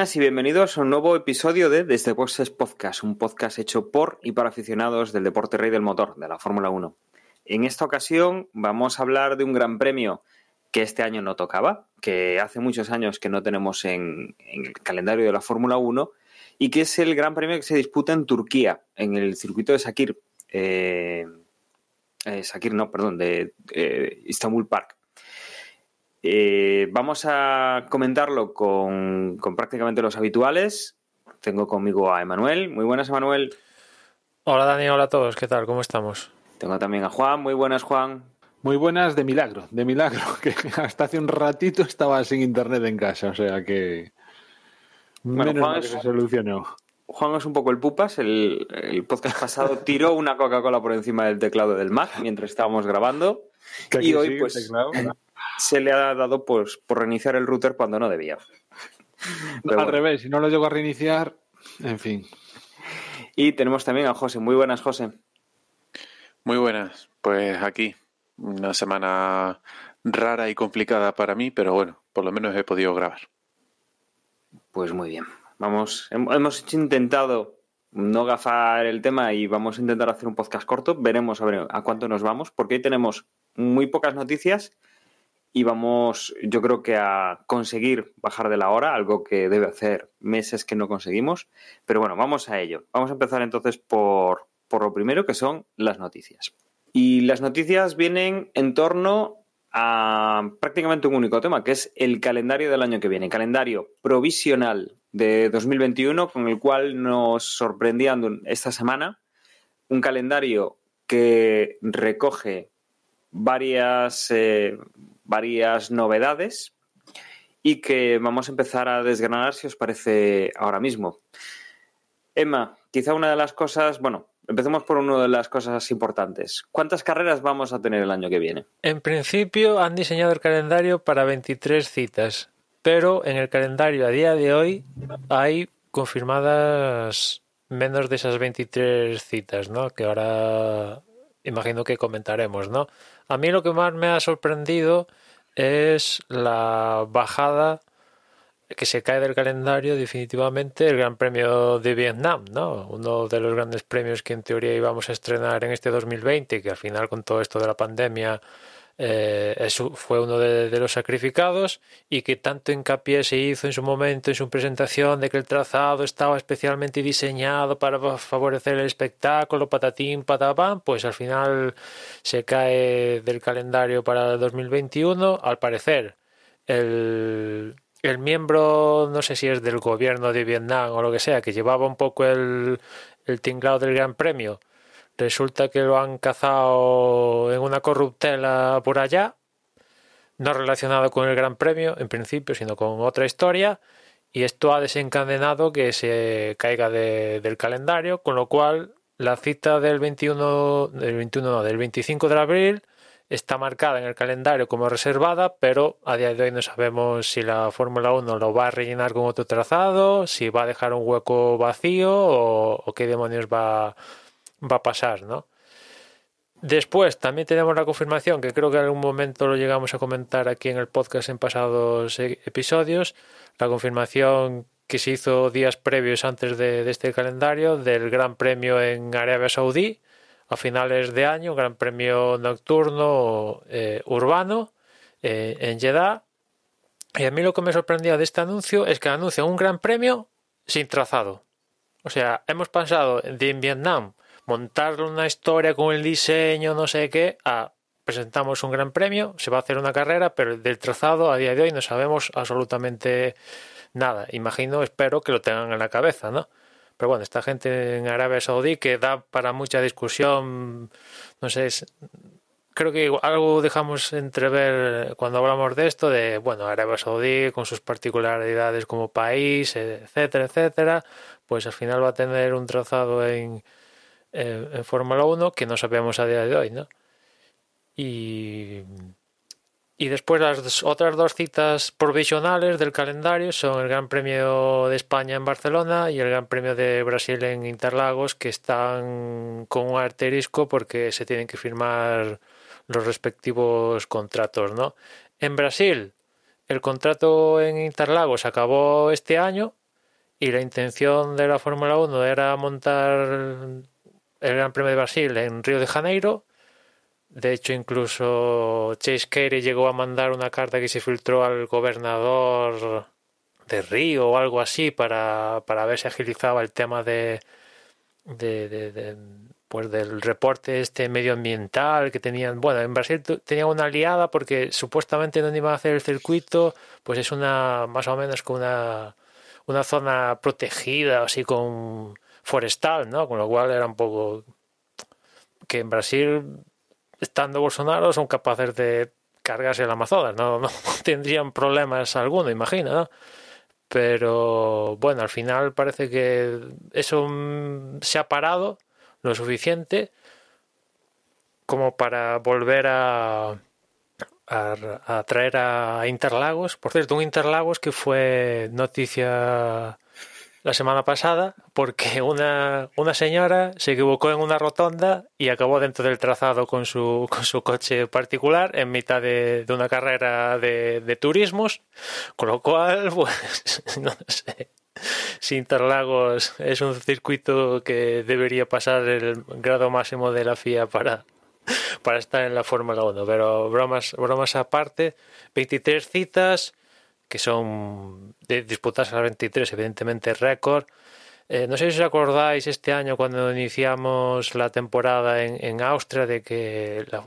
y bienvenidos a un nuevo episodio de Desde Boxes Podcast, un podcast hecho por y para aficionados del deporte rey del motor, de la Fórmula 1. En esta ocasión vamos a hablar de un gran premio que este año no tocaba, que hace muchos años que no tenemos en, el calendario de la Fórmula 1 y que es el gran premio que se disputa en Turquía, en el circuito de Sakir. Eh, eh, no, perdón, de eh, Istanbul Park. Eh, vamos a comentarlo con, con, prácticamente los habituales. Tengo conmigo a Emanuel. Muy buenas, Emanuel. Hola, Dani. Hola a todos. ¿Qué tal? ¿Cómo estamos? Tengo también a Juan. Muy buenas, Juan. Muy buenas de milagro, de milagro, que hasta hace un ratito estaba sin internet en casa, o sea que bueno, menos Juan mal que se solucionó. Juan es un poco el pupas. El, el podcast pasado tiró una Coca-Cola por encima del teclado del Mac mientras estábamos grabando. Y hoy, pues, teclado. Se le ha dado pues, por reiniciar el router cuando no debía. Pero al bueno. revés, si no lo llego a reiniciar, en fin. Y tenemos también a José. Muy buenas, José. Muy buenas, pues aquí una semana rara y complicada para mí, pero bueno, por lo menos he podido grabar. Pues muy bien. Vamos, hem- hemos intentado no gafar el tema y vamos a intentar hacer un podcast corto. Veremos a ver a cuánto nos vamos, porque hoy tenemos muy pocas noticias y vamos, yo creo que a conseguir bajar de la hora, algo que debe hacer meses que no conseguimos. Pero bueno, vamos a ello. Vamos a empezar entonces por, por lo primero, que son las noticias. Y las noticias vienen en torno a prácticamente un único tema, que es el calendario del año que viene, calendario provisional de 2021, con el cual nos sorprendían esta semana un calendario que recoge varias, eh, varias novedades y que vamos a empezar a desgranar si os parece ahora mismo. Emma, quizá una de las cosas, bueno, empecemos por una de las cosas importantes. ¿Cuántas carreras vamos a tener el año que viene? En principio han diseñado el calendario para 23 citas, pero en el calendario a día de hoy hay confirmadas menos de esas 23 citas, ¿no? Que ahora imagino que comentaremos, ¿no? A mí lo que más me ha sorprendido es la bajada que se cae del calendario definitivamente el Gran Premio de Vietnam, ¿no? Uno de los grandes premios que en teoría íbamos a estrenar en este 2020, que al final con todo esto de la pandemia eh, eso fue uno de, de los sacrificados y que tanto hincapié se hizo en su momento en su presentación de que el trazado estaba especialmente diseñado para favorecer el espectáculo, patatín, patapam, pues al final se cae del calendario para el 2021. Al parecer, el, el miembro, no sé si es del gobierno de Vietnam o lo que sea, que llevaba un poco el, el tinglado del Gran Premio, resulta que lo han cazado en una corruptela por allá, no relacionado con el Gran Premio en principio, sino con otra historia, y esto ha desencadenado que se caiga de- del calendario, con lo cual la cita del 21, del 21 no, del 25 de abril está marcada en el calendario como reservada, pero a día de hoy no sabemos si la Fórmula 1 lo va a rellenar con otro trazado, si va a dejar un hueco vacío o, o qué demonios va, va a pasar, ¿no? Después también tenemos la confirmación, que creo que en algún momento lo llegamos a comentar aquí en el podcast en pasados eh, episodios, la confirmación que se hizo días previos antes de, este calendario del Gran Premio en Arabia Saudí a finales de año, Gran Premio nocturno eh, urbano eh, en Jeddah. Y a mí lo que me sorprendía de este anuncio es que anuncian un Gran Premio sin trazado. O sea, hemos pasado de en Vietnam montar una historia con el diseño, no sé qué, a presentamos un gran premio, se va a hacer una carrera, pero del trazado a día de hoy no sabemos absolutamente nada. Imagino, espero que lo tengan en la cabeza, ¿no? Pero bueno, esta gente en Arabia Saudí que da para mucha discusión, no sé, creo que algo dejamos entrever cuando hablamos de esto, de, bueno, Arabia Saudí con sus particularidades como país, etcétera, etcétera, pues al final va a tener un trazado en, en, en Fórmula 1 que no sabemos a día de hoy, ¿no? Y, y después las otras dos citas provisionales del calendario son el Gran Premio de España en Barcelona y el Gran Premio de Brasil en Interlagos, que están con un asterisco porque se tienen que firmar los respectivos contratos, ¿no? En Brasil, el contrato en Interlagos acabó este año y la intención de la Fórmula 1 era montar el Gran Premio de Brasil en Río de Janeiro. De hecho, incluso Chase Carey llegó a mandar una carta que se filtró al gobernador de Río o algo así para, para ver si agilizaba el tema de, de, pues del reporte este medioambiental que tenían. Bueno, en Brasil tenían una aliada porque supuestamente no iban a hacer el circuito, pues es una más o menos como una, una zona protegida, así con forestal, ¿no? Con lo cual era un poco que en Brasil, estando Bolsonaro, son capaces de cargarse el Amazonas, no, no tendrían problemas alguno, imagino, ¿no? Pero bueno, al final parece que eso mm, se ha parado lo suficiente como para volver a, a, a traer a Interlagos. Por cierto, un Interlagos que fue noticia la semana pasada porque una, una señora se equivocó en una rotonda y acabó dentro del trazado con su, con su coche particular en mitad de, de una carrera de, de turismos, con lo cual, pues, no sé si Interlagos es un circuito que debería pasar el grado máximo de la FIA para, para estar en la Fórmula 1. Pero bromas, bromas aparte, 23 citas que son de disputarse las 23, evidentemente récord. Eh, no sé si os acordáis este año cuando iniciamos la temporada en, Austria de que la,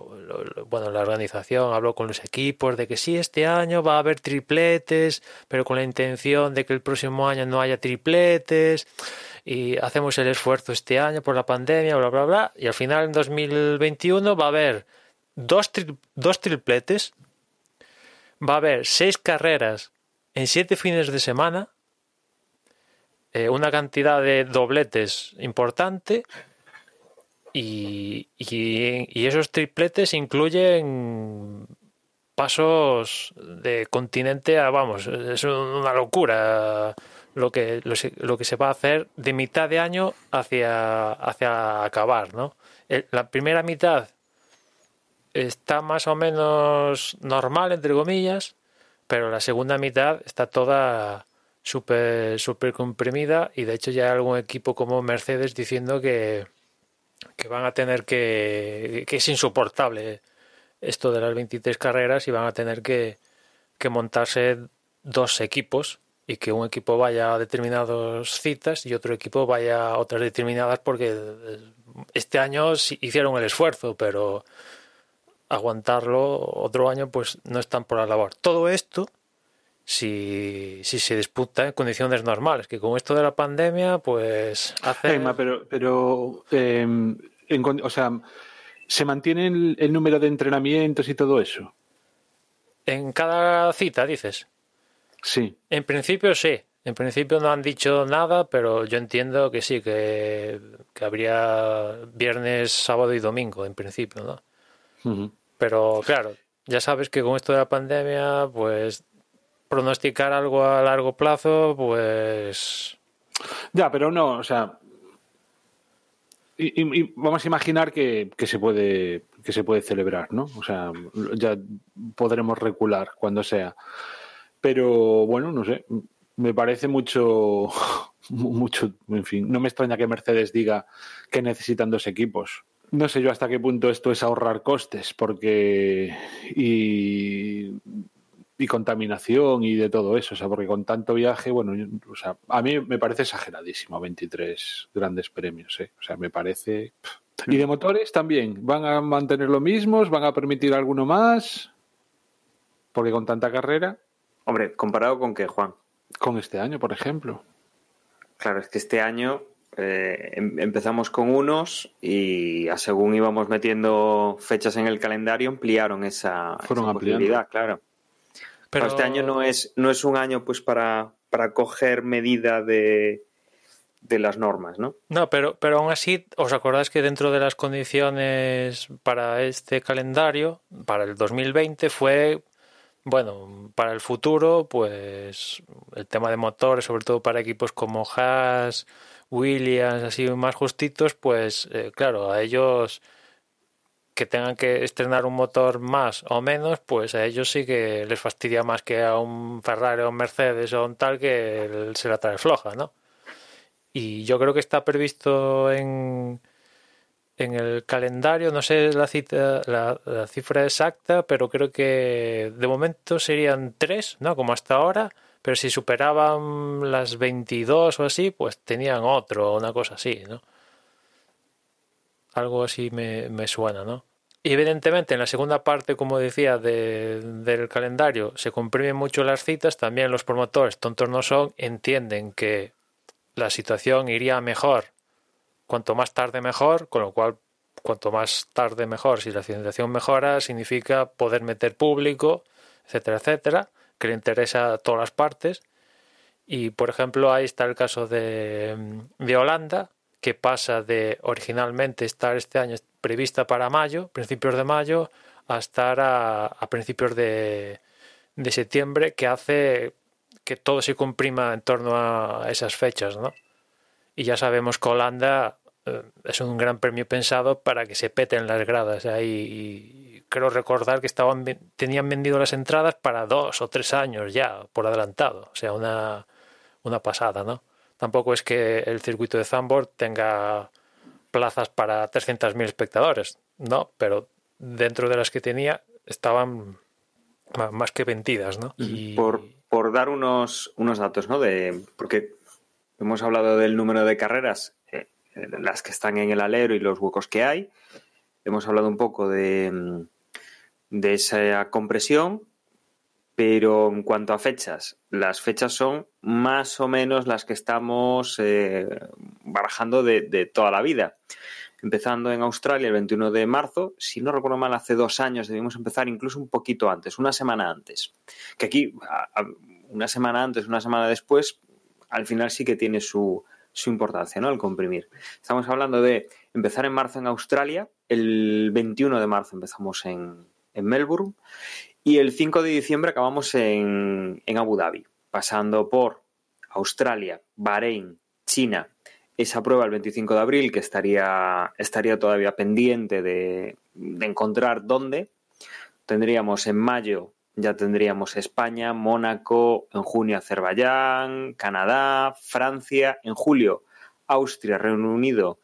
bueno, la organización habló con los equipos de que sí, este año va a haber tripletes, pero con la intención de que el próximo año no haya tripletes y hacemos el esfuerzo este año por la pandemia, bla, bla, bla. Y al final en 2021 va a haber dos, dos tripletes, va a haber seis carreras en siete fines de semana, eh, una cantidad de dobletes importante y, esos tripletes incluyen pasos de continente a, vamos, es una locura lo que, lo, que se va a hacer de mitad de año hacia, hacia acabar, ¿no? La primera mitad está más o menos normal, entre comillas, pero la segunda mitad está toda súper súper comprimida y de hecho ya hay algún equipo como Mercedes diciendo que, que van a tener que que es insoportable esto de las 23 carreras y van a tener que, que montarse dos equipos y que un equipo vaya a determinadas citas y otro equipo vaya a otras determinadas porque este año hicieron el esfuerzo pero aguantarlo otro año pues no están por la labor. Todo esto si, si se disputa en condiciones normales, que con esto de la pandemia pues hace... Pero, pero eh, en con- o sea, ¿se mantiene el, el número de entrenamientos y todo eso? En cada cita, dices. Sí. En principio sí. En principio no han dicho nada, pero yo entiendo que sí, que, que habría viernes, sábado y domingo, en principio, ¿no? Pero claro, ya sabes que con esto de la pandemia, pues pronosticar algo a largo plazo, pues Ya, pero no, o sea. y- vamos a imaginar que, que se puede que se puede celebrar, ¿no? O sea, ya podremos recular cuando sea. Pero bueno, no sé, me parece mucho, mucho, en fin, no me extraña que Mercedes diga que necesitan dos equipos. No sé yo hasta qué punto esto es ahorrar costes, porque y, y contaminación y de todo eso, o sea, porque con tanto viaje, bueno, yo- o sea, a mí me parece exageradísimo 23 grandes premios, ¿eh? o sea, me parece. Y de motores también, van a mantener lo mismos, van a permitir alguno más, porque con tanta carrera, Hombre, comparado con que, Juan. con este año, por ejemplo. Claro, es que este año eh, em- empezamos con unos y a según íbamos metiendo fechas en el calendario ampliaron esa, Fueron esa ampliando. posibilidad, claro. pero Pero este año no es, no es un año pues para, para coger medida de, de las normas, ¿no? No, pero, pero aún así, ¿os acordáis que dentro de las condiciones para este calendario, para el 2020, fue, bueno, para el futuro, pues el tema de motores, sobre todo para equipos como Haas, Williams, así más justitos, pues eh, claro, a ellos que tengan que estrenar un motor más o menos, pues a ellos sí que les fastidia más que a un Ferrari o un Mercedes o un tal que se la trae floja, ¿no? Y yo creo que está previsto en, en el calendario, no sé la, cita, la, la, cifra exacta, pero creo que de momento serían tres, ¿no? Como hasta ahora, pero si superaban las 22 o así, pues tenían otro, una cosa así, ¿no? Algo así me, suena, ¿no? Y evidentemente en la segunda parte, como decía, de, del calendario se comprimen mucho las citas, también los promotores, tontos no son, entienden que la situación iría mejor cuanto más tarde mejor, con lo cual cuanto más tarde mejor, si la situación mejora, significa poder meter público, etcétera, etcétera, que le interesa a todas las partes. Y por ejemplo, ahí está el caso de, de Holanda, que pasa de originalmente estar este año prevista para mayo, principios de mayo, a estar a, principios de, de septiembre, que hace que todo se comprima en torno a esas fechas, ¿no? Y ya sabemos que Holanda eh, es un gran premio pensado para que se peten las gradas ahí. Creo recordar que estaban tenían vendido las entradas para dos o tres años ya por adelantado, o sea, una, una pasada, ¿no? Tampoco es que el circuito de Zandvoort tenga plazas para 300.000 espectadores, no, pero dentro de las que tenía estaban más que vendidas, ¿no? Y... Por, por dar unos, unos datos, ¿no? De, porque hemos hablado del número de carreras, eh, las que están en el alero y los huecos que hay. Hemos hablado un poco de, de esa compresión, pero en cuanto a fechas, las fechas son más o menos las que estamos eh, barajando de, de, toda la vida. Empezando en Australia el 21 de marzo, si no recuerdo mal, hace dos años debimos empezar incluso un poquito antes, una semana antes. Que aquí, una semana antes, una semana después, al final sí que tiene su, su importancia, ¿no? El comprimir. Estamos hablando de empezar en marzo en Australia, el 21 de marzo empezamos en, en Melbourne y el 5 de diciembre acabamos en, en Abu Dhabi, pasando por Australia, Bahrein, China, esa prueba el 25 de abril que estaría, estaría todavía pendiente de, de, encontrar dónde. Tendríamos en mayo, ya tendríamos España, Mónaco, en junio Azerbaiyán, Canadá, Francia, en julio Austria, Reino Unido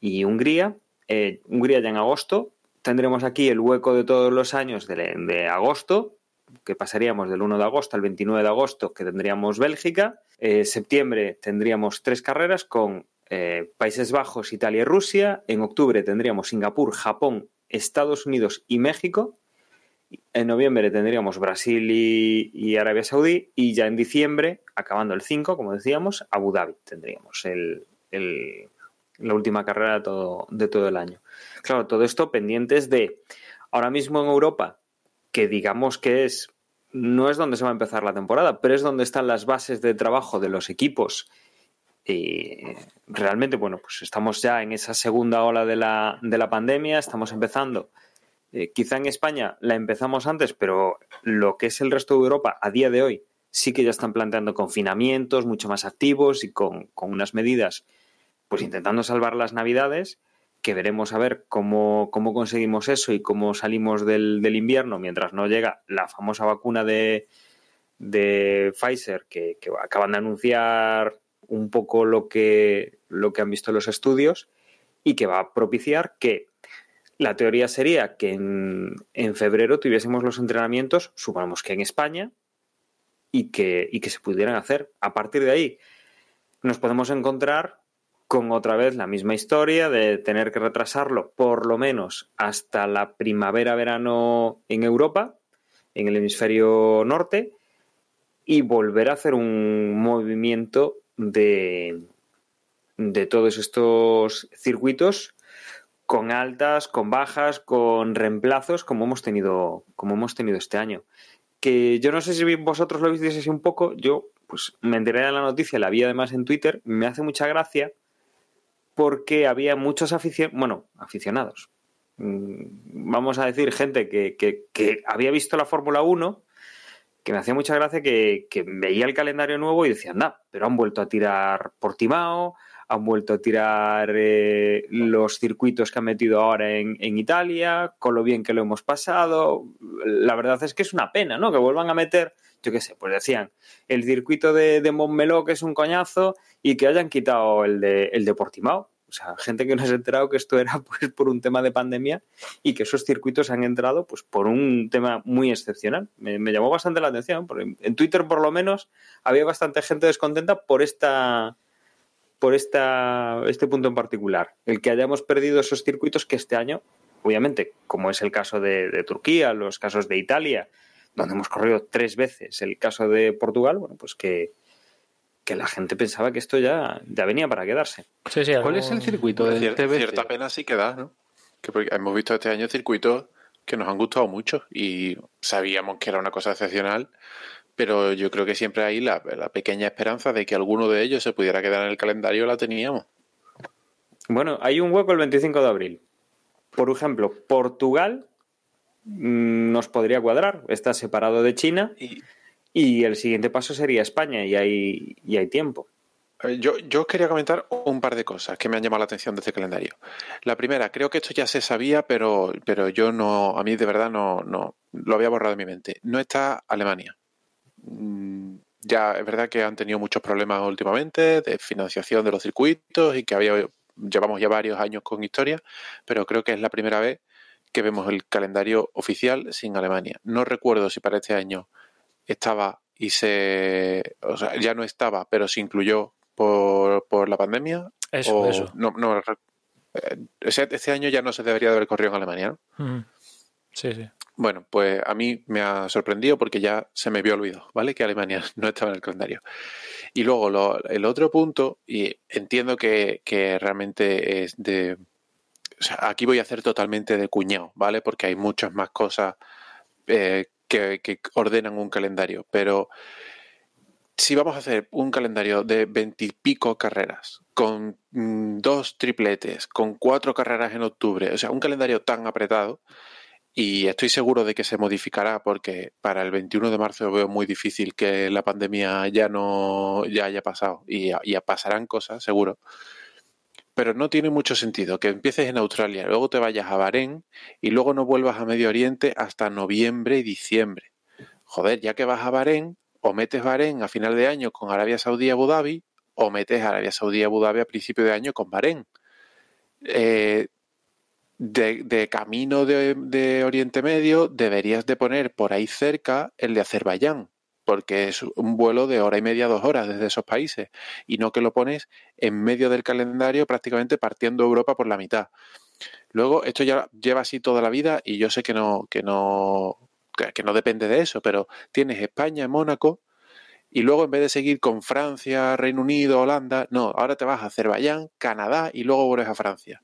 y Hungría. Eh, Hungría ya en agosto. Tendremos aquí el hueco de todos los años de, agosto, que pasaríamos del 1 de agosto al 29 de agosto, que tendríamos Bélgica. Eh, septiembre tendríamos tres carreras con eh, Países Bajos, Italia y Rusia. En octubre tendríamos Singapur, Japón, Estados Unidos y México. En noviembre tendríamos Brasil y, y, Arabia Saudí. Y ya en diciembre, acabando el 5, como decíamos, Abu Dhabi tendríamos el, el, la última carrera de todo, de todo el año. Claro, todo esto pendientes de ahora mismo en Europa, que digamos que es no es donde se va a empezar la temporada, pero es donde están las bases de trabajo de los equipos y realmente, bueno, pues estamos ya en esa segunda ola de la, de la pandemia, estamos empezando. Eh, quizá en España la empezamos antes, pero lo que es el resto de Europa a día de hoy sí que ya están planteando confinamientos mucho más activos y con, con unas medidas, pues intentando salvar las navidades, que veremos a ver cómo, cómo conseguimos eso y cómo salimos del, del, invierno mientras no llega la famosa vacuna de, de Pfizer que, acaban de anunciar un poco lo que, lo que han visto los estudios y que va a propiciar que la teoría sería que en, en febrero tuviésemos los entrenamientos, suponemos que en España, y que, y que se pudieran hacer. A partir de ahí nos podemos encontrar con otra vez la misma historia de tener que retrasarlo por lo menos hasta la primavera-verano en Europa, en el hemisferio norte, y volver a hacer un movimiento de, de todos estos circuitos con altas, con bajas, con reemplazos, como hemos tenido, como hemos tenido este año. Que yo no sé si vosotros lo visteis así un poco, yo pues me enteré de la noticia, la vi además en Twitter, me hace mucha gracia porque había muchos aficionados, bueno, aficionados, mm, vamos a decir, gente que, que, había visto la Fórmula 1, que me hacía mucha gracia que, que, veía el calendario nuevo y decía, anda, pero han vuelto a tirar Portimao, han vuelto a tirar eh, los circuitos que han metido ahora en, en, Italia, con lo bien que lo hemos pasado. La verdad es que es una pena, ¿no? Que vuelvan a meter, yo qué sé, pues decían, el circuito de, de Montmeló, que es un coñazo, y que hayan quitado el de, el de Portimao. O sea, gente que no se ha enterado que esto era pues por un tema de pandemia y que esos circuitos han entrado pues por un tema muy excepcional. Me, me llamó bastante la atención, porque en Twitter por lo menos había bastante gente descontenta por esta por esta, este punto en particular, el que hayamos perdido esos circuitos que este año, obviamente, como es el caso de, de Turquía, los casos de Italia, donde hemos corrido tres veces, el caso de Portugal, bueno, pues que, que la gente pensaba que esto ya, ya venía para quedarse. Sí, sí, ¿Cuál es el circuito de Cier TBC? Cierta pena sí que da, ¿no? Que porque hemos visto este año circuitos que nos han gustado mucho y sabíamos que era una cosa excepcional, pero yo creo que siempre ahí la, la, pequeña esperanza de que alguno de ellos se pudiera quedar en el calendario la teníamos. Bueno, hay un hueco el 25 de abril. Por ejemplo, Portugal mmm, nos podría cuadrar, está separado de China y, y, el siguiente paso sería España y hay, y hay tiempo. Yo, yo, quería comentar un par de cosas que me han llamado la atención de este calendario. La primera, creo que esto ya se sabía, pero, pero yo no, a mí de verdad no, no, lo había borrado de mi mente. No está Alemania. Mm, ya es verdad que han tenido muchos problemas últimamente de financiación de los circuitos y que había, llevamos ya varios años con historia, pero creo que es la primera vez que vemos el calendario oficial sin Alemania. No recuerdo si para este año estaba y se, o sea, ya no estaba, pero se incluyó por, por la pandemia. Eso, o, eso. No, no, este año ya no se debería de haber corrido en Alemania, ¿no? Mm. Sí, sí. Bueno, pues a mí me ha sorprendido porque ya se me había olvidado, ¿vale? Que Alemania no estaba en el calendario. Y luego lo, el otro punto, y entiendo que, que realmente es de... O sea, aquí voy a hacer totalmente de cuñado, ¿vale? Porque hay muchas más cosas eh, que, que, ordenan un calendario, pero si vamos a hacer un calendario de veintipico carreras, con mm, dos tripletes, con cuatro carreras en octubre, o sea, un calendario tan apretado, y estoy seguro de que se modificará porque para el 21 de marzo veo muy difícil que la pandemia ya no ya haya pasado y ya pasarán cosas, seguro. Pero no tiene mucho sentido que empieces en Australia, luego te vayas a Bahrein y luego no vuelvas a Medio Oriente hasta noviembre y diciembre. Joder, ya que vas a Bahrein, o metes Bahrein a final de año con Arabia Saudí y Abu Dhabi, o metes Arabia Saudí y Abu Dhabi a principio de año con Bahrein. Eh, de, camino de, de, Oriente Medio deberías de poner por ahí cerca el de Azerbaiyán, porque es un vuelo de hora y media, dos horas desde esos países, y no que lo pones en medio del calendario prácticamente partiendo Europa por la mitad. Luego, esto ya lleva así toda la vida y yo sé que no, que no, que no depende de eso, pero tienes España, Mónaco, y luego en vez de seguir con Francia, Reino Unido, Holanda, no, ahora te vas a Azerbaiyán, Canadá y luego vuelves a Francia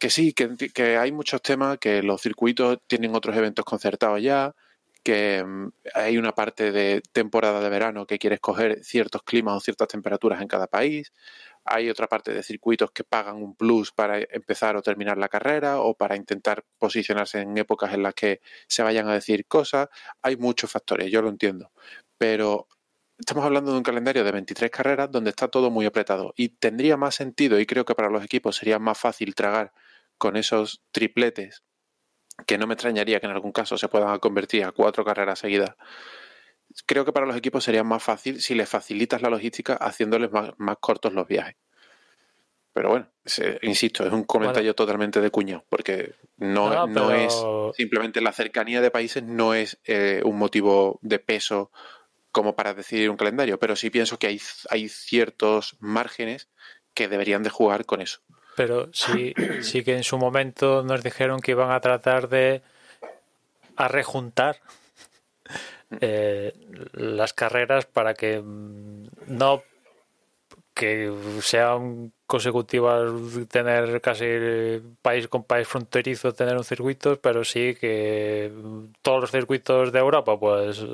que sí, que, hay muchos temas, que los circuitos tienen otros eventos concertados ya, que um, hay una parte de temporada de verano que quieres coger ciertos climas o ciertas temperaturas en cada país, hay otra parte de circuitos que pagan un plus para empezar o terminar la carrera o para intentar posicionarse en épocas en las que se vayan a decir cosas, hay muchos factores, yo lo entiendo, pero estamos hablando de un calendario de 23 carreras donde está todo muy apretado y tendría más sentido y creo que para los equipos sería más fácil tragar con esos tripletes, que no me extrañaría que en algún caso se puedan convertir a cuatro carreras seguidas. Creo que para los equipos sería más fácil si les facilitas la logística haciéndoles más, más cortos los viajes. Pero bueno, se, insisto, es un comentario bueno. totalmente de cuñado, porque no, no, no pero... es simplemente la cercanía de países, no es eh, un motivo de peso como para decidir un calendario, pero sí pienso que hay, hay ciertos márgenes que deberían de jugar con eso pero sí, sí que en su momento nos dijeron que iban a tratar de a rejuntar eh, las carreras para que no que sean consecutivas tener casi país con país fronterizo tener un circuito pero sí que todos los circuitos de Europa pues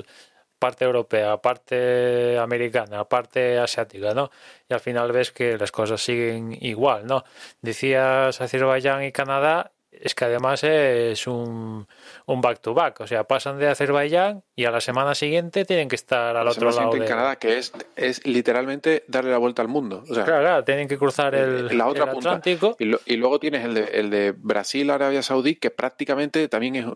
parte europea, parte americana, parte asiática, ¿no? Y al final ves que las cosas siguen igual, ¿no? Decías Azerbaiyán y Canadá, es que además es un, un back to back, o sea, pasan de Azerbaiyán y a la semana siguiente tienen que estar al La otro lado de... en Canadá, que es, es literalmente darle la vuelta al mundo. O sea, Claro, claro, tienen que cruzar el, la otra el punta. Atlántico. Y, lo- y luego tienes el de, el de Brasil, Arabia Saudí, que prácticamente también es.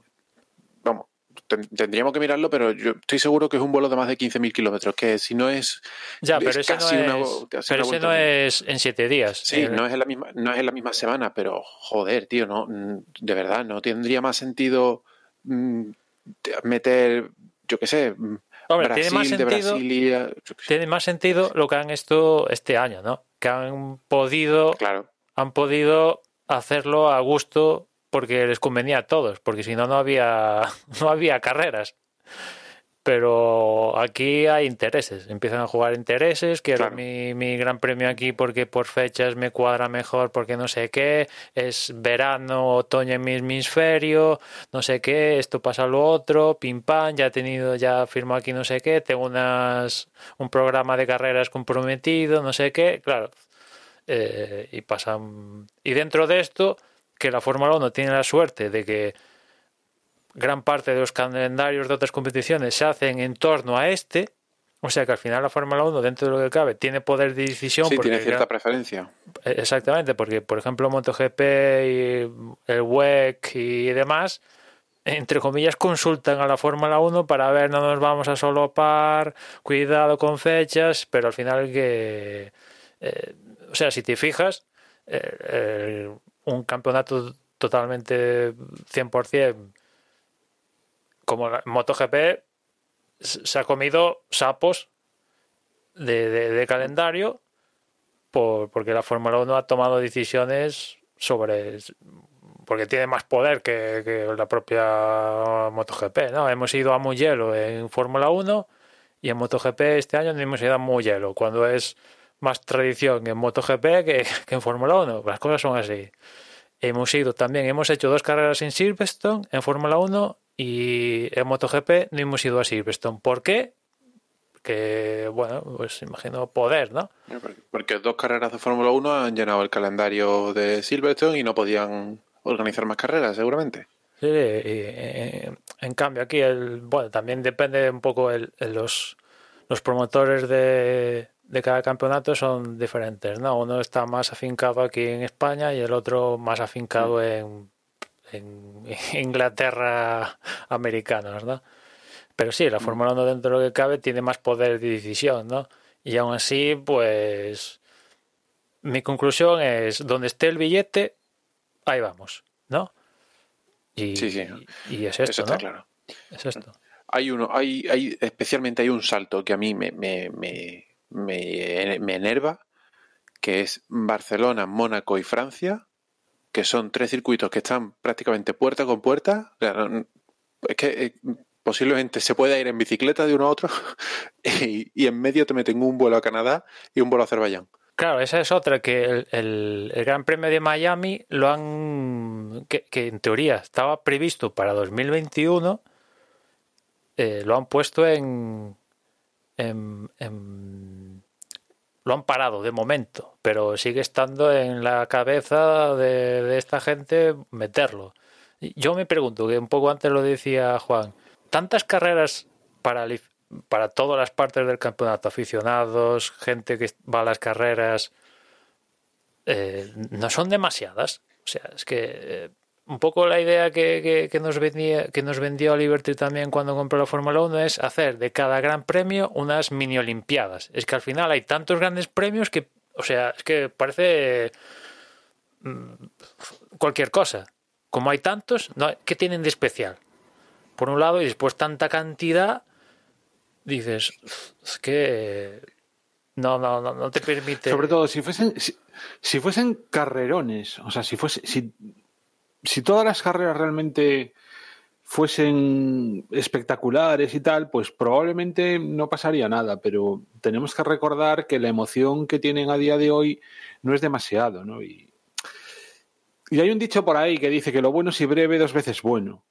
Vamos, ten- tendríamos que mirarlo, pero yo estoy seguro que es un vuelo de más de 15.000 kilómetros. Que si no es. Ya, es pero ese no casi una es, casi pero una ese no es en siete días. Sí, Eh, no es en la misma, no es en la misma semana, pero joder, tío, no, mm, de verdad, no tendría más sentido mm, te- meter, yo qué sé, mm, Hombre, Brasil tiene más sentido, Brasilia, tiene más sentido lo que han hecho este año, ¿no? Que han podido, claro. han podido hacerlo a gusto porque les convenía a todos, porque si no no había, no había carreras. Pero aquí hay intereses, empiezan a jugar intereses, quiero Claro. mi, mi gran premio aquí porque por fechas me cuadra mejor, porque no sé qué, es verano, otoño en mi hemisferio, no sé qué, esto pasa lo otro, pim pam, ya he tenido, ya firmo aquí no sé qué, tengo unas, un programa de carreras comprometido, no sé qué, claro, eh, y pasan, y dentro de esto, que la Fórmula 1 tiene la suerte de que gran parte de los calendarios de otras competiciones se hacen en torno a este. O sea que al final la Fórmula 1, dentro de lo que cabe, tiene poder de decisión. Sí, porque tiene cierta gran- preferencia. eh, Exactamente, porque por ejemplo MotoGP y el WEC y demás, entre comillas, consultan a la Fórmula 1 para ver, no nos vamos a solopar, cuidado con fechas, pero al final que... eh, o sea, si te fijas, eh, eh, un campeonato totalmente 100% como la MotoGP se ha comido sapos de, de- calendario por, porque la Fórmula 1 ha tomado decisiones sobre porque tiene más poder que, que la propia MotoGP, ¿no? Hemos ido a Mugello en Fórmula 1 y en MotoGP este año no hemos ido a Mugello, cuando es más tradición en MotoGP que, que en Fórmula 1. Las cosas son así. Hemos ido también, hemos hecho dos carreras en Silverstone en Fórmula 1 y en MotoGP no hemos ido a Silverstone. ¿Por qué? Que, bueno, pues imagino poder, ¿no? Porque dos carreras de Fórmula 1 han llenado el calendario de Silverstone y no podían organizar más carreras, seguramente. Sí, y, eh, en cambio aquí el, bueno, también depende un poco el, el- los, los promotores de, de cada campeonato son diferentes, ¿no? Uno está más afincado aquí en España y el otro más afincado en, en Inglaterra americana, ¿verdad? Pero sí, la Fórmula 1 dentro de lo que cabe tiene más poder de decisión, ¿no? Y aún así, pues mi conclusión es, donde esté el billete, ahí vamos, ¿no? Y, Sí, sí. y es esto, Eso está ¿no? claro. Es esto. Hay uno, hay, hay, especialmente hay un salto que a mí me, me, me, me, me enerva, que es Barcelona, Mónaco y Francia, que son tres circuitos que están prácticamente puerta con puerta. Es que eh, posiblemente se pueda ir en bicicleta de uno a otro y, en medio te meten un vuelo a Canadá y un vuelo a Azerbaiyán. Claro, esa es otra, que el, el- Gran Premio de Miami lo han, que, que en teoría estaba previsto para 2021, eh, lo han puesto en, en, en- lo han parado de momento, pero sigue estando en la cabeza de, esta gente meterlo. Yo me pregunto, que un poco antes lo decía Juan, tantas carreras para, para todas las partes del campeonato, aficionados, gente que va a las carreras, eh, no son demasiadas. O sea, es que eh, un poco la idea que, que- nos que nos vendió Liberty también cuando compró la Fórmula 1 es hacer de cada gran premio unas mini olimpiadas. Es que al final hay tantos grandes premios que, o sea, es que parece mm, cualquier cosa. Como hay tantos, no, ¿qué tienen de especial? Por un lado, y después tanta cantidad, dices, es que no, no, no, no te permite. Sobre todo, si fuesen, si, fuesen carrerones, o sea, si fuese, si todas las carreras realmente fuesen espectaculares y tal, pues probablemente no pasaría nada, pero tenemos que recordar que la emoción que tienen a día de hoy no es demasiado, ¿no? Y, y hay un dicho por ahí que dice que lo bueno si breve dos veces bueno.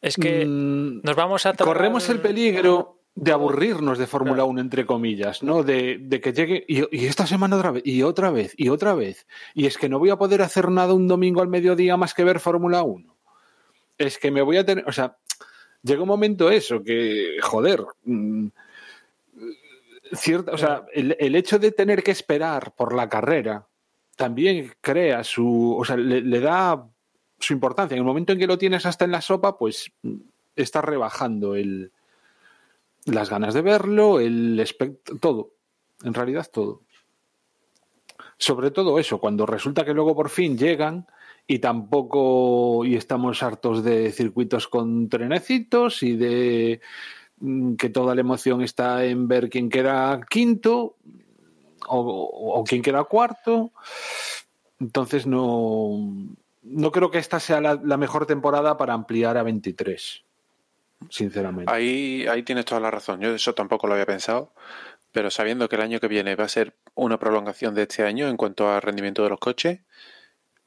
Es que Mm, nos vamos a corremos el peligro de aburrirnos de Fórmula 1, entre comillas, ¿no? De, de que llegue y, y esta semana otra vez, y otra vez, y otra vez. Y es que no voy a poder hacer nada un domingo al mediodía más que ver Fórmula 1. Es que me voy a tener, o sea, llega un momento eso, que, joder, mm, cierta, o sea, el, el hecho de tener que esperar por la carrera también crea su, o sea, le, le da su importancia. En el momento en que lo tienes hasta en la sopa, pues mm, está rebajando el, las ganas de verlo, el todo, en realidad todo. Sobre todo eso, cuando resulta que luego por fin llegan y tampoco y estamos hartos de circuitos con trenecitos y de mm, que toda la emoción está en ver quién queda quinto o, o quién queda cuarto. Entonces no, no creo que esta sea la, la mejor temporada para ampliar a 23, sinceramente. Ahí, ahí tienes toda la razón. Yo eso tampoco lo había pensado, pero sabiendo que el año que viene va a ser una prolongación de este año en cuanto al rendimiento de los coches,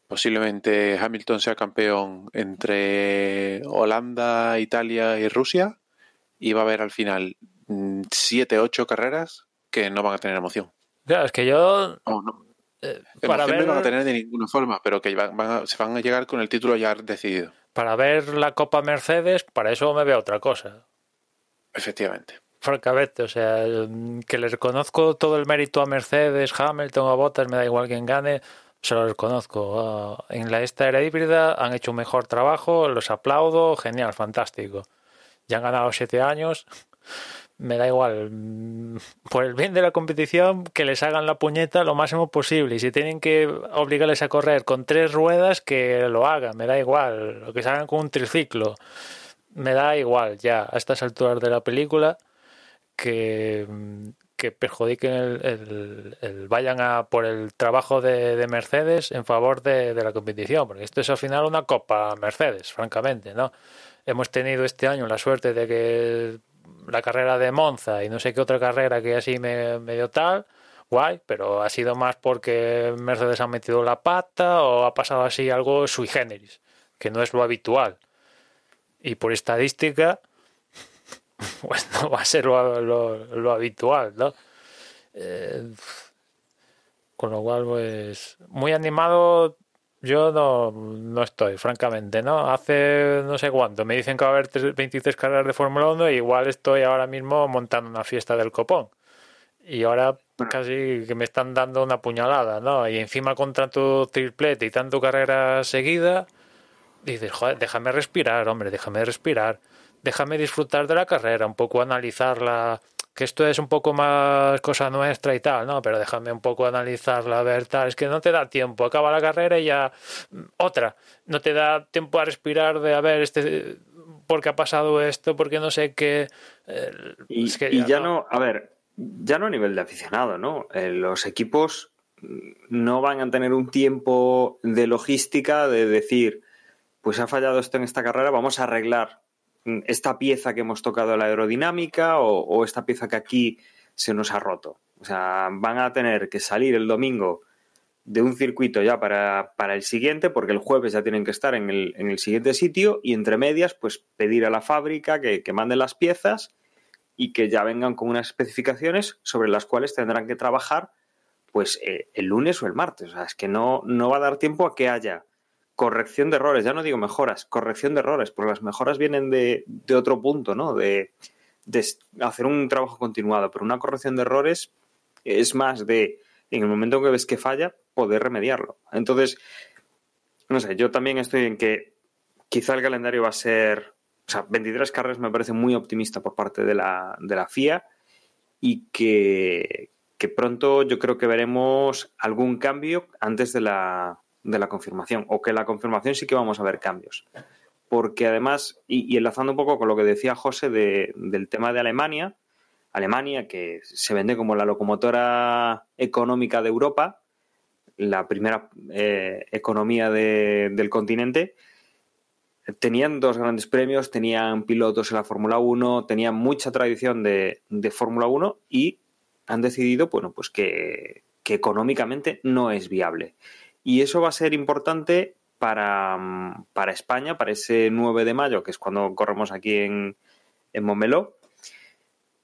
posiblemente Hamilton sea campeón entre Holanda, Italia y Rusia, y va a haber al final mm, siete, ocho carreras que no van a tener emoción. Claro, es que yo Oh, no. eh, para Emoción ver, no van a tener de ninguna forma, pero que van- van a- se van a llegar con el título ya decidido. Para ver la Copa Mercedes, para eso me veo otra cosa. Efectivamente. Francamente, o sea, que le reconozco todo el mérito a Mercedes, Hamilton, a Bottas, me da igual quien gane, se lo reconozco. Ah, en la esta era híbrida han hecho un mejor trabajo, los aplaudo, genial, fantástico. Ya han ganado siete años, me da igual. Por el bien de la competición, que les hagan la puñeta lo máximo posible. Y si tienen que obligarles a correr con tres ruedas, que lo hagan, me da igual. Lo que se hagan con un triciclo, me da igual ya a estas alturas de la película que, que perjudiquen el, el- el- vayan a por el trabajo de, de Mercedes en favor de, de la competición, porque esto es al final una copa Mercedes, francamente, ¿no? Hemos tenido este año la suerte de que la carrera de Monza y no sé qué otra carrera que así me, medio tal, guay, pero ha sido más porque Mercedes ha metido la pata o ha pasado así algo sui generis, que no es lo habitual. Y por estadística, pues no va a ser lo, lo- lo habitual, ¿no? Eh, con lo cual, pues, muy animado yo no, no estoy, francamente, ¿no? Hace no sé cuánto, me dicen que va a haber tres- 23 carreras de Fórmula 1 y igual estoy ahora mismo montando una fiesta del copón. Y ahora casi que me están dando una puñalada, ¿no? Y encima con tanto triplete y tanto carrera seguida, dices, joder, déjame respirar, hombre, déjame respirar. Déjame disfrutar de la carrera, un poco analizarla, que esto es un poco más cosa nuestra y tal, ¿no? Pero déjame un poco analizarla, a ver, tal. Es que no te da tiempo, acaba la carrera y ya mm, otra. No te da tiempo a respirar de, a ver, este, ¿por qué ha pasado esto? ¿Por qué no sé qué? Eh, Y, es que y ya no, a ver, ya no a nivel de aficionado, ¿no? Eh, los equipos no van a tener un tiempo de logística de decir, pues ha fallado esto en esta carrera, vamos a arreglar mm, esta pieza que hemos tocado la aerodinámica o, esta pieza que aquí se nos ha roto. O sea, van a tener que salir el domingo de un circuito ya para, para el siguiente, porque el jueves ya tienen que estar en el, en el siguiente sitio y entre medias, pues pedir a la fábrica que, que mande las piezas y que ya vengan con unas especificaciones sobre las cuales tendrán que trabajar pues eh, el lunes o el martes. O sea, es que no, no va a dar tiempo a que haya corrección de errores, ya no digo mejoras, corrección de errores, porque las mejoras vienen de, de otro punto, ¿no? De, hacer un trabajo continuado, pero una corrección de errores es más de, en el momento en que ves que falla, poder remediarlo. Entonces, no sé, yo también estoy en que quizá el calendario va a ser, o sea, 23 carreras me parece muy optimista por parte de la, de la FIA y que, que pronto yo creo que veremos algún cambio antes de la, de la confirmación, o que la confirmación sí que vamos a ver cambios. Porque además, y, enlazando un poco con lo que decía José de- del tema de Alemania, Alemania, que se vende como la locomotora económica de Europa, la primera eh, economía de- del continente, tenían dos grandes premios, tenían pilotos en la Fórmula 1, tenían mucha tradición de, de Fórmula 1 y han decidido, bueno, pues que, que económicamente no es viable. Y eso va a ser importante para, mm, para España, para ese 9 de mayo, que es cuando corremos aquí en, en Montmeló,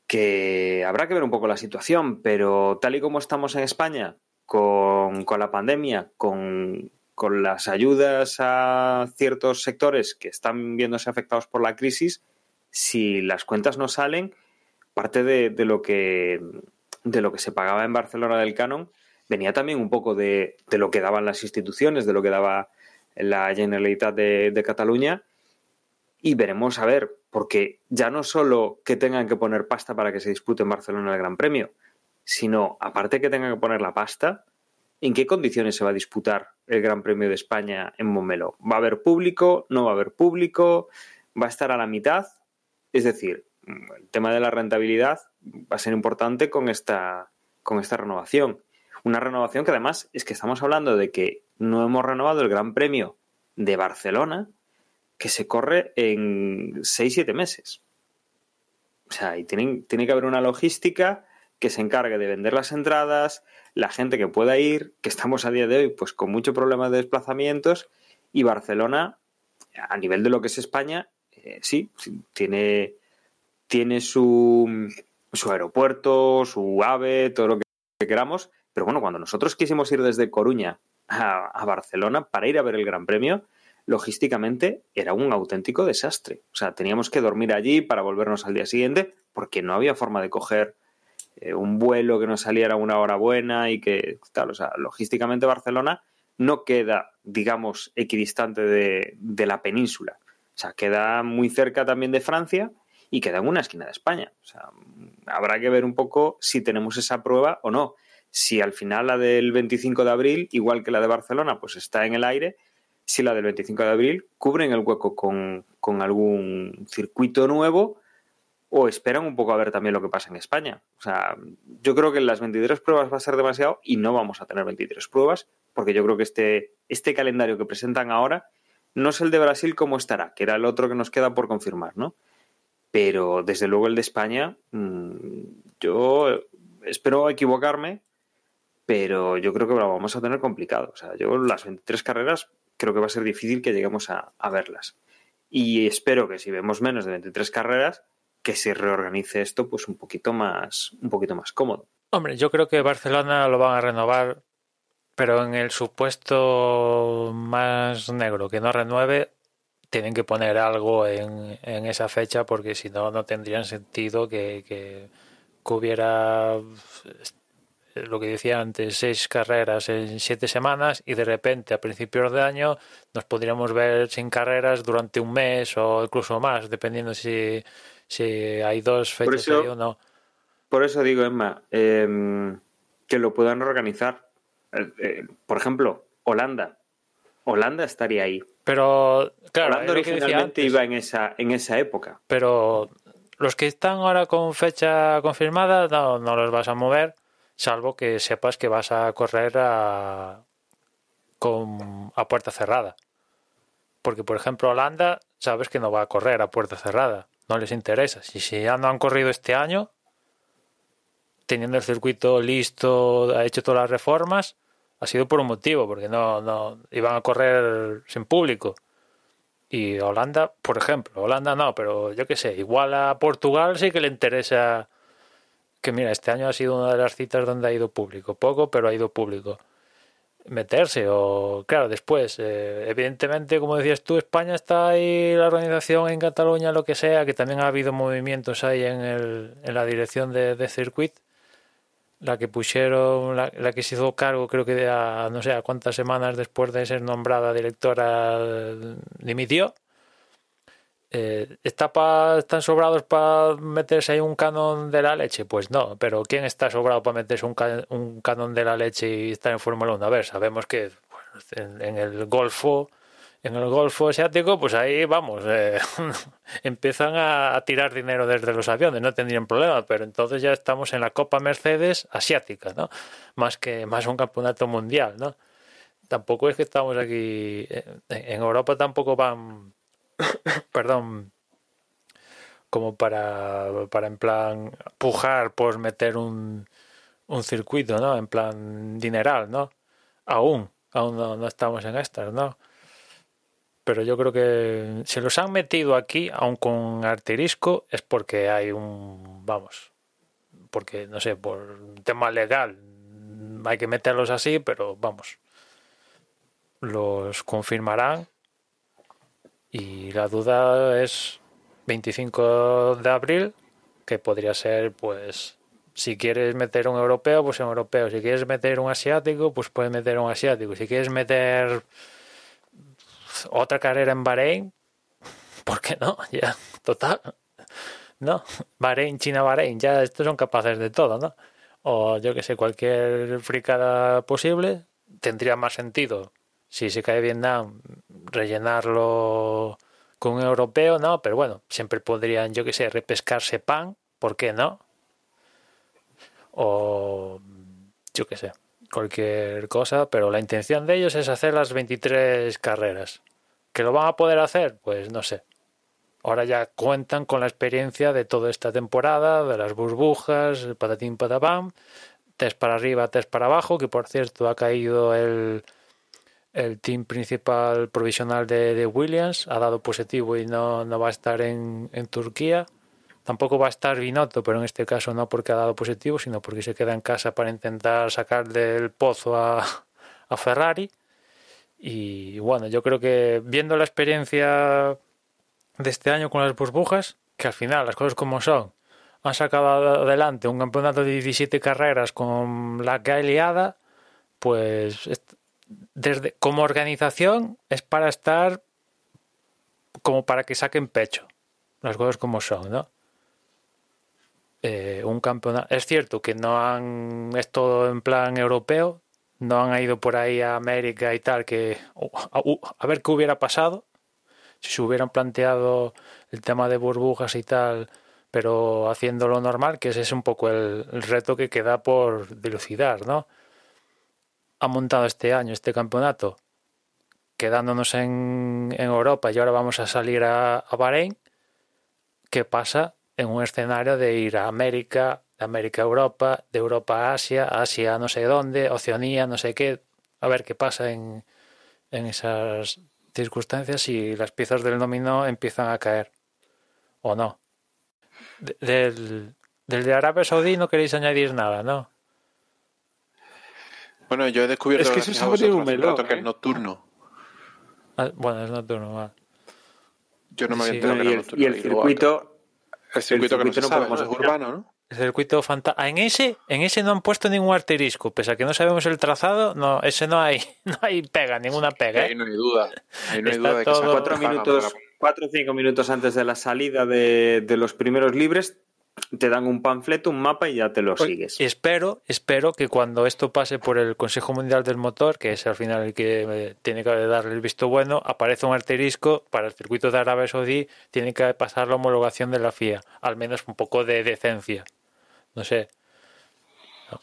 que habrá que ver un poco la situación, pero tal y como estamos en España, con, con la pandemia, con, con las ayudas a ciertos sectores que están viéndose afectados por la crisis, si las cuentas no salen, parte de, de lo que de lo que se pagaba en Barcelona del canon venía también un poco de, lo que daban las instituciones, de lo que daba la Generalitat de, de Cataluña y veremos a ver, porque ya no solo que tengan que poner pasta para que se dispute en Barcelona el Gran Premio, sino aparte que tengan que poner la pasta, ¿en qué condiciones se va a disputar el Gran Premio de España en Montmeló? ¿Va a haber público? ¿No va a haber público? ¿Va a estar a la mitad? Es decir, el tema de la rentabilidad va a ser importante con esta, con esta renovación. Una renovación que además es que estamos hablando de que no hemos renovado el Gran Premio de Barcelona, que se corre en 6-7 meses. O sea, y tiene que haber una logística que se encargue de vender las entradas, la gente que pueda ir, que estamos a día de hoy pues con mucho problema de desplazamientos y Barcelona, a nivel de lo que es España, eh, sí, sí, tiene, tiene su, su aeropuerto, su AVE, todo lo que queramos, pero bueno, cuando nosotros quisimos ir desde Coruña a, Barcelona para ir a ver el Gran Premio, logísticamente era un auténtico desastre. O sea, teníamos que dormir allí para volvernos al día siguiente porque no había forma de coger eh, un vuelo que nos saliera una hora buena y que tal. O sea, logísticamente Barcelona no queda, digamos, equidistante de, de la península. O sea, queda muy cerca también de Francia y queda en una esquina de España. O sea, habrá que ver un poco si tenemos esa prueba o no. Si al final la del 25 de abril, igual que la de Barcelona, pues está en el aire, si la del 25 de abril cubren el hueco con, con algún circuito nuevo o esperan un poco a ver también lo que pasa en España. O sea, yo creo que las 23 pruebas va a ser demasiado y no vamos a tener 23 pruebas porque yo creo que este, este calendario que presentan ahora no es el de Brasil como estará, que era el otro que nos queda por confirmar, ¿no? Pero desde luego el de España, mmm, yo espero equivocarme, pero yo creo que lo vamos a tener complicado. O sea, yo las 23 carreras creo que va a ser difícil que lleguemos a, a verlas. Y espero que si vemos menos de 23 carreras, que se reorganice esto pues un poquito más, un poquito más cómodo. Hombre, yo creo que Barcelona lo van a renovar, pero en el supuesto más negro que no renueve, tienen que poner algo en, en esa fecha porque si no, no tendrían sentido que, que, que hubiera lo que decía antes, seis carreras en siete semanas y de repente a principios de año nos podríamos ver sin carreras durante un mes o incluso más, dependiendo si, si hay dos fechas eso, ahí o no. Por eso digo, Emma, eh, que lo puedan organizar. Eh, eh, por ejemplo, Holanda. Holanda estaría ahí. Pero, claro, Holanda originalmente iba en esa, en esa época. Pero los que están ahora con fecha confirmada no, no los vas a mover salvo que sepas que vas a correr a, con, a puerta cerrada. Porque, por ejemplo, Holanda, sabes que no va a correr a puerta cerrada. No les interesa. Si, si ya no han corrido este año, teniendo el circuito listo, ha hecho todas las reformas, ha sido por un motivo, porque no, no iban a correr sin público. Y Holanda, por ejemplo, Holanda no, pero yo qué sé, igual a Portugal sí que le interesa que mira, este año ha sido una de las citas donde ha ido público, poco, pero ha ido público. Meterse o, claro, después, eh, evidentemente, como decías tú, España está ahí, la organización en Cataluña, lo que sea, que también ha habido movimientos ahí en, el, en la dirección de, de Circuit, la que pusieron, la, la, que se hizo cargo, creo que a, no sé, a cuántas semanas después de ser nombrada directora, dimitió eh, ¿está pa, ¿Están sobrados para meterse ahí un canon de la leche? Pues no, pero ¿quién está sobrado para meterse un, can, un canon de la leche y estar en Fórmula 1? A ver, sabemos que bueno, en, el Golfo, en el Golfo Asiático, pues ahí vamos, eh, empiezan a, tirar dinero desde los aviones, no tendrían problema, pero entonces ya estamos en la Copa Mercedes asiática, ¿no? Más que más un campeonato mundial, ¿no? Tampoco es que estamos aquí, en Europa tampoco van perdón, como para, para en plan pujar por meter un, un circuito, ¿no? En plan dineral, ¿no? Aún, aún no, no estamos en estas, ¿no? pero yo creo que si los han metido aquí, aun con arterisco, es porque hay un, vamos, porque no sé, por tema legal hay que meterlos así, pero vamos, los confirmarán y la duda es 25 de abril, que podría ser pues si quieres meter un europeo, pues un europeo. Si quieres meter un asiático, pues puedes meter un asiático. Si quieres meter otra carrera en Bahrein, ¿por qué no? Ya, total. No, Bahrein, China, Bahrein, ya estos son capaces de todo, ¿no? O yo que sé, cualquier fricada posible tendría más sentido. Si se cae Vietnam, rellenarlo con un europeo, ¿no? Pero bueno, siempre podrían, yo que sé, repescarse pan, ¿por qué no? o yo qué sé, cualquier cosa, pero la intención de ellos es hacer las 23 carreras. ¿Que lo van a poder hacer? Pues no sé. Ahora ya cuentan con la experiencia de toda esta temporada, de las burbujas, el patatín patapam, test para arriba, test para abajo, que por cierto ha caído el, el team principal provisional de, de Williams, ha dado positivo y no, no va a estar en, en Turquía. Tampoco va a estar Binotto, pero en este caso no porque ha dado positivo, sino porque se queda en casa para intentar sacar del pozo a, a Ferrari. Y bueno, yo creo que viendo la experiencia de este año con las burbujas, que al final las cosas como son, han sacado adelante un campeonato de 17 carreras con la que liada, pues desde como organización es para estar como para que saquen pecho las cosas como son, ¿no? Eh, un campeonato. Es cierto que no han. Es todo en plan europeo. No han ido por ahí a América y tal. Que a, ver qué hubiera pasado si se hubieran planteado el tema de burbujas y tal, pero haciéndolo normal, que ese es un poco el, reto que queda por dilucidar, ¿no? Ha montado este año este campeonato quedándonos en, en Europa y ahora vamos a salir a, a Bahrein. ¿Qué pasa en un escenario de ir a América, de América a Europa, de Europa a Asia, Asia no sé dónde, Oceanía, no sé qué, a ver qué pasa en, en esas circunstancias y las piezas del dominó empiezan a caer o no. del, del de Arabia Saudí no queréis añadir nada, ¿no? Bueno, yo he descubierto es que eso es un melón, que es nocturno. Ah, bueno, es nocturno. Vale. Yo no me había sí, enterado y, el, y el circuito el circuito, el circuito que no, se no sabe, podemos ¿no? es urbano, ¿no? El circuito fantasma. En ese, en ese no han puesto ningún arterisco, pese a que no sabemos el trazado, no, ese no hay, no hay pega, ninguna pega. ¿eh? Ahí no hay duda. Ahí no hay duda de que todo- cuatro minutos, cuatro o cinco minutos antes de la salida de, de los primeros libres, te dan un panfleto, un mapa y ya te lo sigues. Espero, espero que cuando esto pase por el Consejo Mundial del Motor, que es al final el que eh, tiene que darle el visto bueno, aparece un arterisco para el circuito de Arabia Saudí, tiene que pasar la homologación de la FIA, al menos un poco de decencia. No sé. No,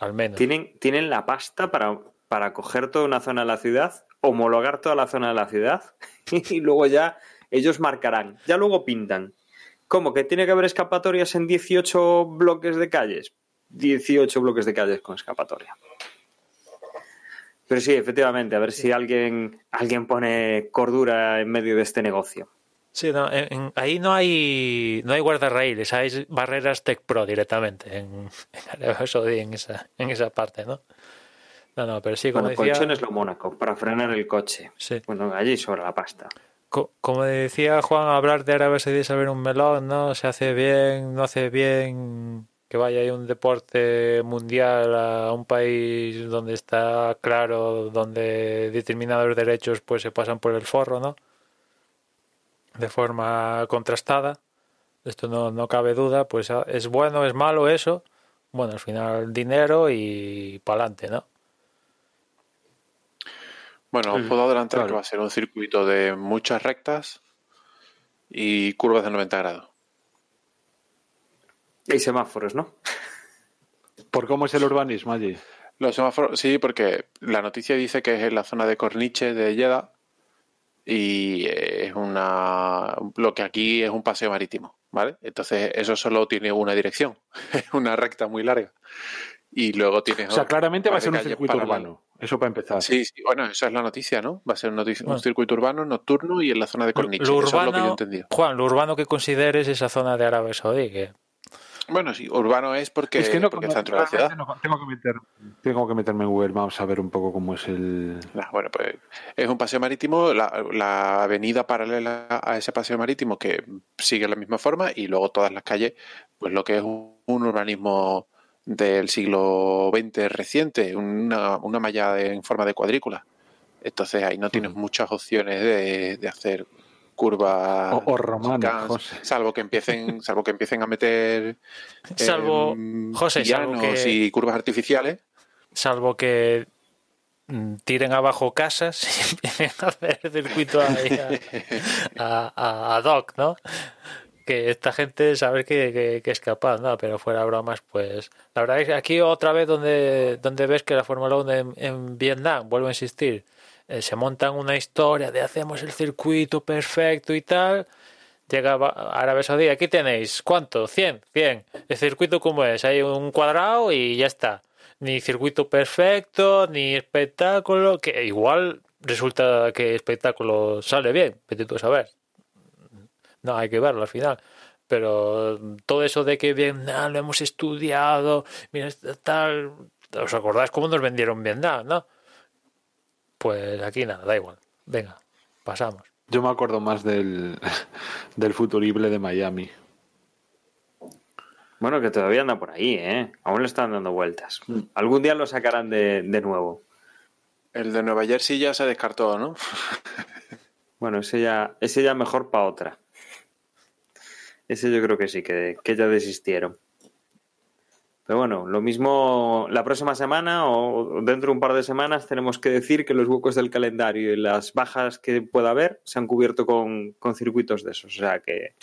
al menos. Tienen, tienen la pasta para, para coger toda una zona de la ciudad, homologar toda la zona de la ciudad y luego ya ellos marcarán. Ya luego pintan. ¿Cómo? ¿Que tiene que haber escapatorias en 18 bloques de calles? 18 bloques de calles con escapatoria. Pero sí, efectivamente, a ver si alguien, alguien pone cordura en medio de este negocio. Sí, no, en- ahí no hay no hay guardarraíles, hay barreras Tech Pro directamente en, en Saudí, en esa, en esa parte, ¿no? No, no, pero sí, como Bueno, decía, colchones lo Mónaco, para frenar el coche. sí. Bueno, allí sobra la pasta. Co- como decía Juan, hablar de Arabia Saudí es saber un melón, ¿no? Se hace bien, no hace bien que vaya ahí un deporte mundial a un país donde está claro, donde determinados derechos pues se pasan por el forro, ¿no? De forma contrastada. Esto no, no cabe duda, pues ah, es bueno, es malo eso. Bueno, al final dinero y pa'lante, ¿no? Bueno, os puedo adelantar claro. que va a ser un circuito de muchas rectas y curvas de 90 grados. Y semáforos, ¿no? ¿Por cómo es el urbanismo allí? Los semáforos, sí, porque la noticia dice que es en la zona de Corniche de Jeddah y es una lo que aquí es un paseo marítimo, ¿vale? Entonces eso solo tiene una dirección, es una recta muy larga. Y luego tienes O sea, claramente va a ser un circuito urbano. Eso para empezar. Sí, sí, bueno, esa es la noticia, ¿no? Va a ser un, circuito urbano nocturno y en la zona de Corniche. Lo Eso es lo que yo he entendido. Juan, lo urbano que consideres esa zona de Arabia Saudí, que Bueno, sí, urbano es porque, es que no, porque está dentro de la ciudad. no- tengo, que meter, tengo que meterme en Google Maps a ver un poco cómo es el. Nah, bueno, pues es un paseo marítimo, la, la avenida paralela a ese paseo marítimo que sigue la misma forma y luego todas las calles, pues lo que es un, un urbanismo del siglo XX reciente, una, una malla de- en forma de cuadrícula. Entonces ahí no tienes muchas opciones de, de hacer curvas O- o romanas, salvo que empiecen salvo que empiecen a meter Salvo, em, José, salvo que- y curvas artificiales salvo que mm, tiren abajo casas y empiecen a hacer circuito ahí a, a, a- a Doc, ¿no? Que esta gente sabe que, que- es capaz, ¿no? Pero fuera bromas, pues... La verdad es que aquí otra vez donde, donde ves que la Fórmula 1 en, en Vietnam, vuelvo a insistir, eh, se montan una historia de hacemos el circuito perfecto y tal... Llega Ba- Arabia Saudí, aquí tenéis, ¿cuánto? 100, 100. El circuito como es, hay un cuadrado y ya está. Ni circuito perfecto, ni espectáculo, que igual resulta que espectáculo sale bien, vete tú a saber. No, hay que verlo al final. Pero todo eso de que Vietnam lo hemos estudiado, mira, tal... ¿Os acordáis cómo nos vendieron Vietnam, no? Pues aquí nada, da igual. Venga, pasamos. Yo me acuerdo más del, del futurible de Miami. Bueno, que todavía anda por ahí, ¿eh? Aún le están dando vueltas. Algún día lo sacarán de, de nuevo. el de Nueva Jersey ya se descartó ¿no? Bueno, ese ya, ese ya mejor para otra. Ese yo creo que sí, que, que ya desistieron. Pero bueno, lo mismo la próxima semana o dentro de un par de semanas tenemos que decir que los huecos del calendario y las bajas que pueda haber se han cubierto con, con circuitos de esos. O sea que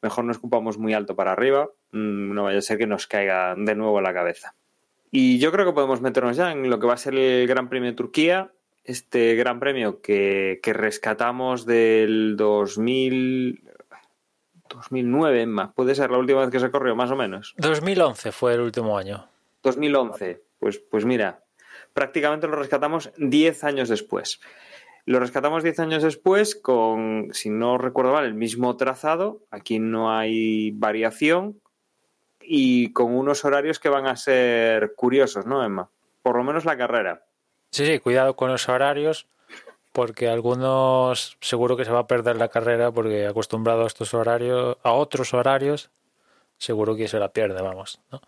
mejor no escupamos muy alto para arriba, mm, no vaya a ser que nos caiga de nuevo a la cabeza. Y yo creo que podemos meternos ya en lo que va a ser el Gran Premio de Turquía, este Gran Premio que, que rescatamos del 2000, 2009, más puede ser la última vez que se corrió, más o menos. 2011 fue el último año. 2011, pues, pues mira, prácticamente lo rescatamos 10 años después. Lo rescatamos 10 años después con, si no recuerdo mal, el mismo trazado. Aquí no hay variación y con unos horarios que van a ser curiosos, ¿no, Emma? Por lo menos la carrera. Sí, sí, cuidado con los horarios, porque algunos seguro que se va a perder la carrera porque acostumbrado a estos horarios, a otros horarios, seguro que se la pierde, vamos. ¿no?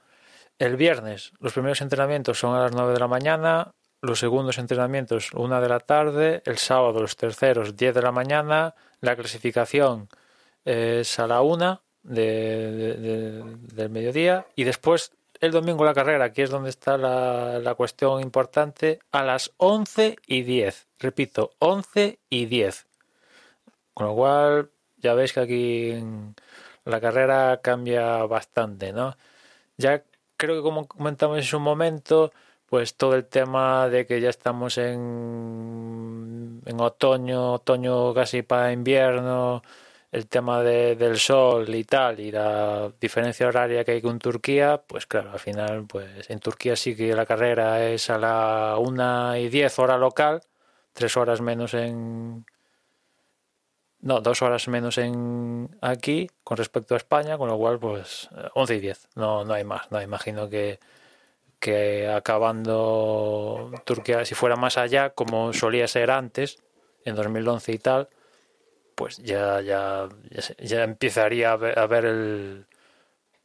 El viernes, los primeros entrenamientos son a las 9 de la mañana, los segundos entrenamientos una de la tarde, el sábado los terceros 10 de la mañana, la clasificación es a la una de, de- de- del mediodía y después el domingo la carrera, aquí es donde está la, cuestión importante, a las 11 y 10. Repito, 11 y 10. Con lo cual, ya veis que aquí la carrera cambia bastante, ¿no? Ya creo que como comentamos en su momento, pues todo el tema de que ya estamos en, en otoño, otoño casi para invierno, el tema de- del sol y tal, y la diferencia horaria que hay con Turquía, pues claro, al final, pues en Turquía sí que la carrera es a la 1 y 10 hora local, tres horas menos en... No, dos horas menos en aquí con respecto a España, con lo cual, pues 11 y 10, no, no hay más, no imagino que, que acabando Turquía, si fuera más allá, como solía ser antes, en 2011 y tal, pues ya ya ya, empezaría a ver, a ver el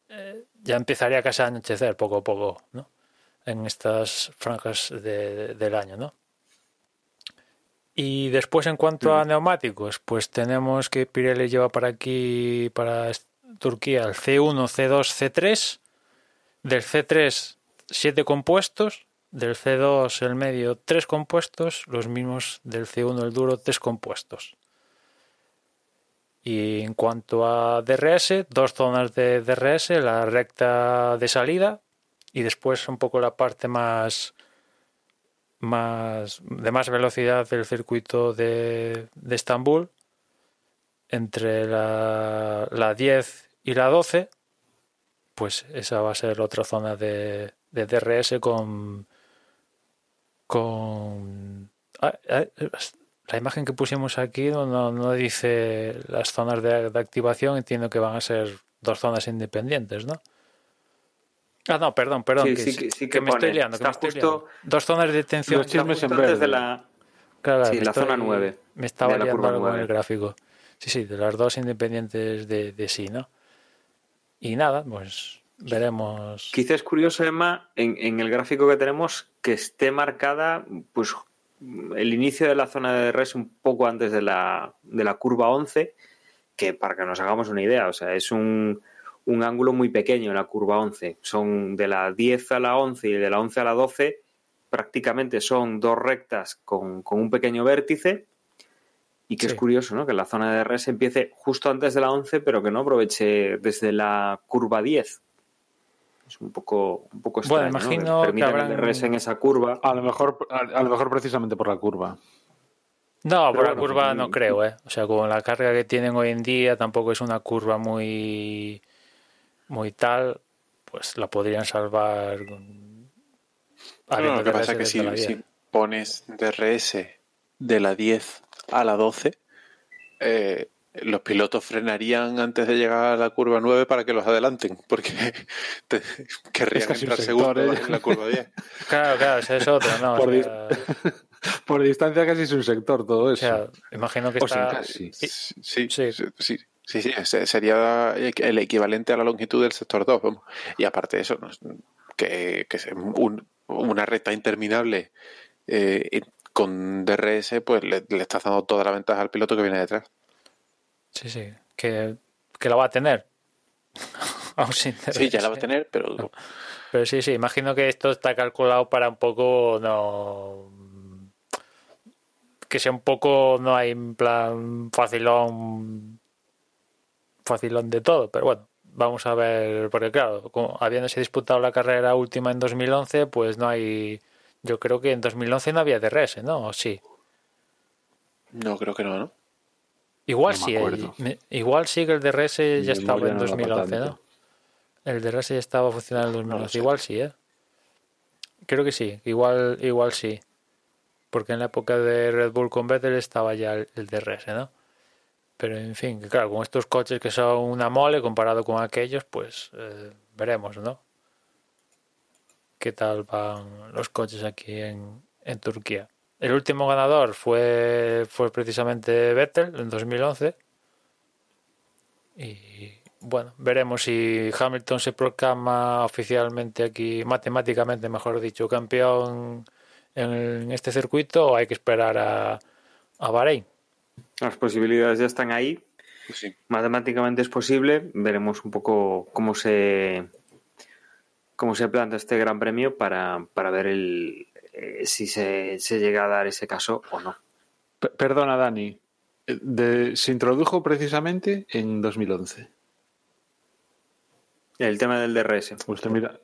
eh, ya empezaría casi a anochecer poco a poco ¿no? en estas franjas de- de- del año ¿no? y después en cuanto a neumáticos pues tenemos que Pirelli lleva para aquí para Turquía el C1 C2 C3 del C3 7 compuestos. Del C2 el medio 3 compuestos. Los mismos del C1 el duro 3 compuestos y en cuanto a DRS, dos zonas de DRS, la recta de salida y después un poco la parte más, más de más velocidad del circuito de, de Estambul entre la, la 10 y la 12 pues esa va a ser otra zona de, de DRS con con... ah, ah, la imagen que pusimos aquí no, no, no dice las zonas de, de activación, entiendo que van a ser dos zonas independientes, ¿no? Ah, no, perdón, perdón, Sí, que, sí que- sí que que me pone. estoy liando, que me estoy liando. Dos zonas de detención. Los en antes verde. de la... Claro, Sí, la zona nueve, Me estaba liando curva algo en el gráfico. Sí, sí, de las dos independientes de, de sí, ¿no? Y nada, pues veremos. Quizá es curioso, Emma, en, en el gráfico que tenemos, que esté marcada pues el inicio de la zona de res un poco antes de la, de la curva 11, que para que nos hagamos una idea, o sea, es un, un ángulo muy pequeño en la curva 11. Son de la 10 a la 11 y de la 11 a la 12, prácticamente son dos rectas con, con un pequeño vértice. Y que Sí. es curioso, ¿no? Que la zona de res empiece justo antes de la 11, pero que no aproveche desde la curva 10. Es un poco, un poco Bueno, extraño, ¿no? imagino que permitan habrán- el en esa curva. A lo mejor, a, a lo mejor precisamente por la curva. No, por la bueno, curva no creo, ¿eh? O sea, con la carga que tienen hoy en día, tampoco es una curva muy, muy tal, pues la podrían salvar. con- No, lo que pasa es que si, la 10. si pones DRS de la 10 a la 12, eh, los pilotos frenarían antes de llegar a la curva 9 para que los adelanten, porque te- querrían entrar segundos ¿eh? en la curva 10. Claro, claro, ese es otro, ¿no? O Por di- sea, Por distancia casi es un sector todo o eso. sea, imagino que O está... casi. Sí, sí, Sí. sí, sí, sería el equivalente a la longitud del sector 2. vamos. Y aparte de eso, que, que es un- una recta interminable eh, con DRS, pues le, le estás dando toda la ventaja al piloto que viene detrás. Sí, sí, que, que la va a tener. Aún sin Sí, ya la va a tener, pero Pero sí, sí, imagino que esto está calculado para un poco no que sea un poco no hay en plan facilón facilón de todo, pero bueno, vamos a ver, porque claro, como habiéndose disputado la carrera última en 2011, pues no hay yo creo que en 2011 no había DRS, ¿no? ¿O sí. no creo que no, ¿no? Igual No sí, el- igual sí que el DRS Mi ya estaba en no da pa' 2011, tanto. ¿no? El DRS ya estaba funcionando en No lo 2011, sé. igual sí, ¿eh? Creo que sí, igual, igual sí. Porque en la época de Red Bull con Vettel estaba ya el, el DRS, ¿no? Pero en fin, claro, con estos coches que son una mole comparado con aquellos, pues eh, veremos, ¿no? ¿Qué tal van los coches aquí en, en Turquía? El último ganador fue, fue precisamente Vettel en 2011. Y bueno, veremos si Hamilton se proclama oficialmente aquí, matemáticamente, mejor dicho, campeón en, en este circuito o hay que esperar a, a Bahrein. Las posibilidades ya están ahí. Pues sí. Matemáticamente es posible. Veremos un poco cómo se cómo se planta este gran premio para, para ver el, eh, si se, se llega a dar ese caso o no. P- Perdona, Dani. Eh, de- se introdujo precisamente en 2011. El tema del DRS. Lo estoy, mira-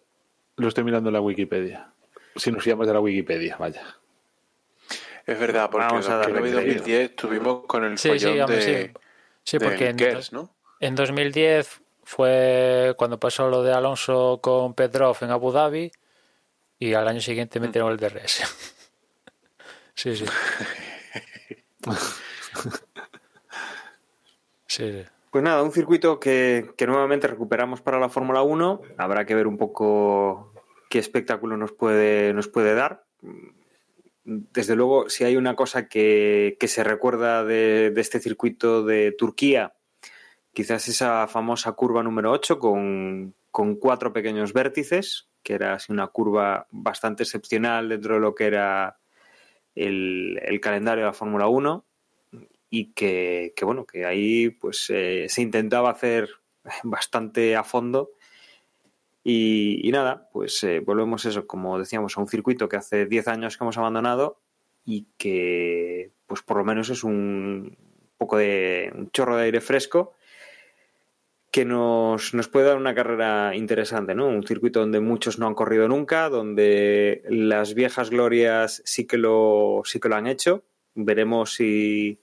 lo estoy mirando en la Wikipedia. Si nos fiamos de la Wikipedia, vaya. Es verdad, porque Vamos a en darle 2010 tuvimos con el Sí, sí, de, sí. Sí, del porque en, Kers, ¿no? en 2010 fue cuando pasó lo de Alonso con Petrov en Abu Dhabi y al año siguiente metieron el DRS. sí, sí. Sí, sí. Pues nada, un circuito que, que nuevamente recuperamos para la Fórmula 1. Habrá que ver un poco qué espectáculo nos puede, nos puede dar. Desde luego, si hay una cosa que, que se recuerda de, de este circuito de Turquía, quizás esa famosa curva número 8 con, con cuatro pequeños vértices, que era una curva bastante excepcional dentro de lo que era el, calendario de la Fórmula 1 y que, bueno, que ahí pues eh, se intentaba hacer bastante a fondo. Y, y nada, pues eh, volvemos eso, como decíamos, a un circuito que hace 10 años que hemos abandonado y que pues por lo menos es un poco de un chorro de aire fresco que nos, nos puede dar una carrera interesante, ¿no? Un circuito donde muchos no han corrido nunca, donde las viejas glorias sí que lo, sí que lo han hecho. Veremos si,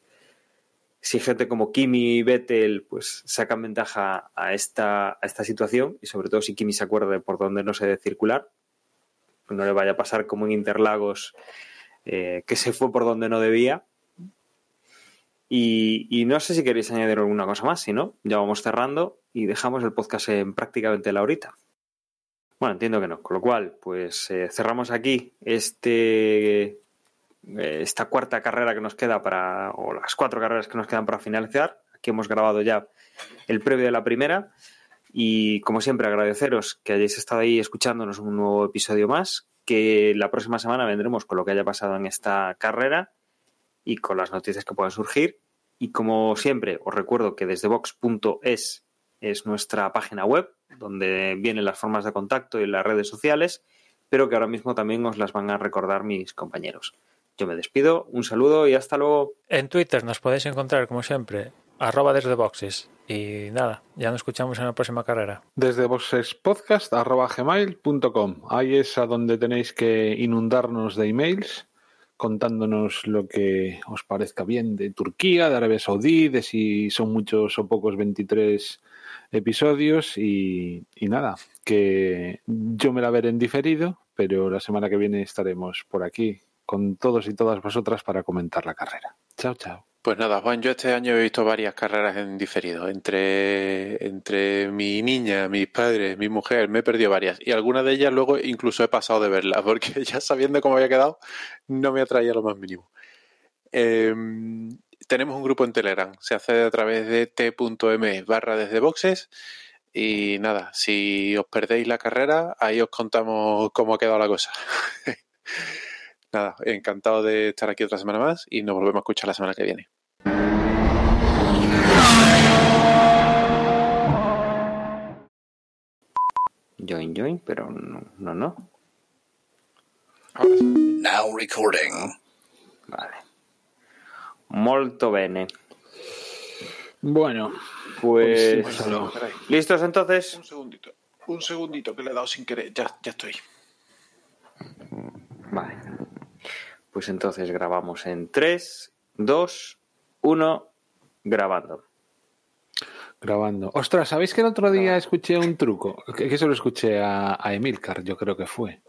si gente como Kimi y Vettel pues sacan ventaja a esta, a esta situación y sobre todo si Kimi se acuerda de por dónde no se debe circular. No le vaya a pasar como en Interlagos eh, que se fue por donde no debía. Y, no sé si queréis añadir alguna cosa más, si no, ya vamos cerrando y dejamos el podcast en prácticamente la horita. Bueno, entiendo que no. Con lo cual, pues eh, cerramos aquí este eh, esta cuarta carrera que nos queda para, o las cuatro carreras que nos quedan para finalizar. Aquí hemos grabado ya el previo de la primera. Y como siempre, agradeceros que hayáis estado ahí escuchándonos un nuevo episodio más. Que la próxima semana vendremos con lo que haya pasado en esta carrera y con las noticias que puedan surgir. Y como siempre, os recuerdo que desde box.es es nuestra página web, donde vienen las formas de contacto y las redes sociales, pero que ahora mismo también os las van a recordar mis compañeros. Yo me despido, un saludo y hasta luego. En Twitter nos podéis encontrar, como siempre, arroba desde boxes. Y nada, ya nos escuchamos en la próxima carrera. Desde boxespodcast.gmail.com Ahí es a donde tenéis que inundarnos de emails contándonos lo que os parezca bien de Turquía, de Arabia Saudí, de si son muchos o pocos 23 episodios y, nada, que yo me la veré en diferido, pero la semana que viene estaremos por aquí con todos y todas vosotras para comentar la carrera. Chao, chao. Pues nada, Juan, yo este año he visto varias carreras en diferido. Entre, entre mi niña, mis padres, mi mujer, me he perdido varias. Y algunas de ellas luego incluso he pasado de verlas, porque ya sabiendo cómo había quedado, no me atraía lo más mínimo. Eh, tenemos un grupo en Telegram. Se hace a través de t.m barra desde boxes. Y nada, si os perdéis la carrera, ahí os contamos cómo ha quedado la cosa. nada, encantado de estar aquí otra semana más y nos volvemos a escuchar la semana que viene. Join, join, pero no, no. no. Now recording. Vale. Molto bene. Bueno, Pues. pues ¿Listos entonces? Un segundito. Un segundito que le he dado sin querer. Ya, ya estoy. Vale. Pues entonces grabamos en 3, 2, 1, grabando. Grabando. Ostras, ¿sabéis que el otro día escuché un truco? Que, que se lo escuché a, a Emilcar, yo creo que fue.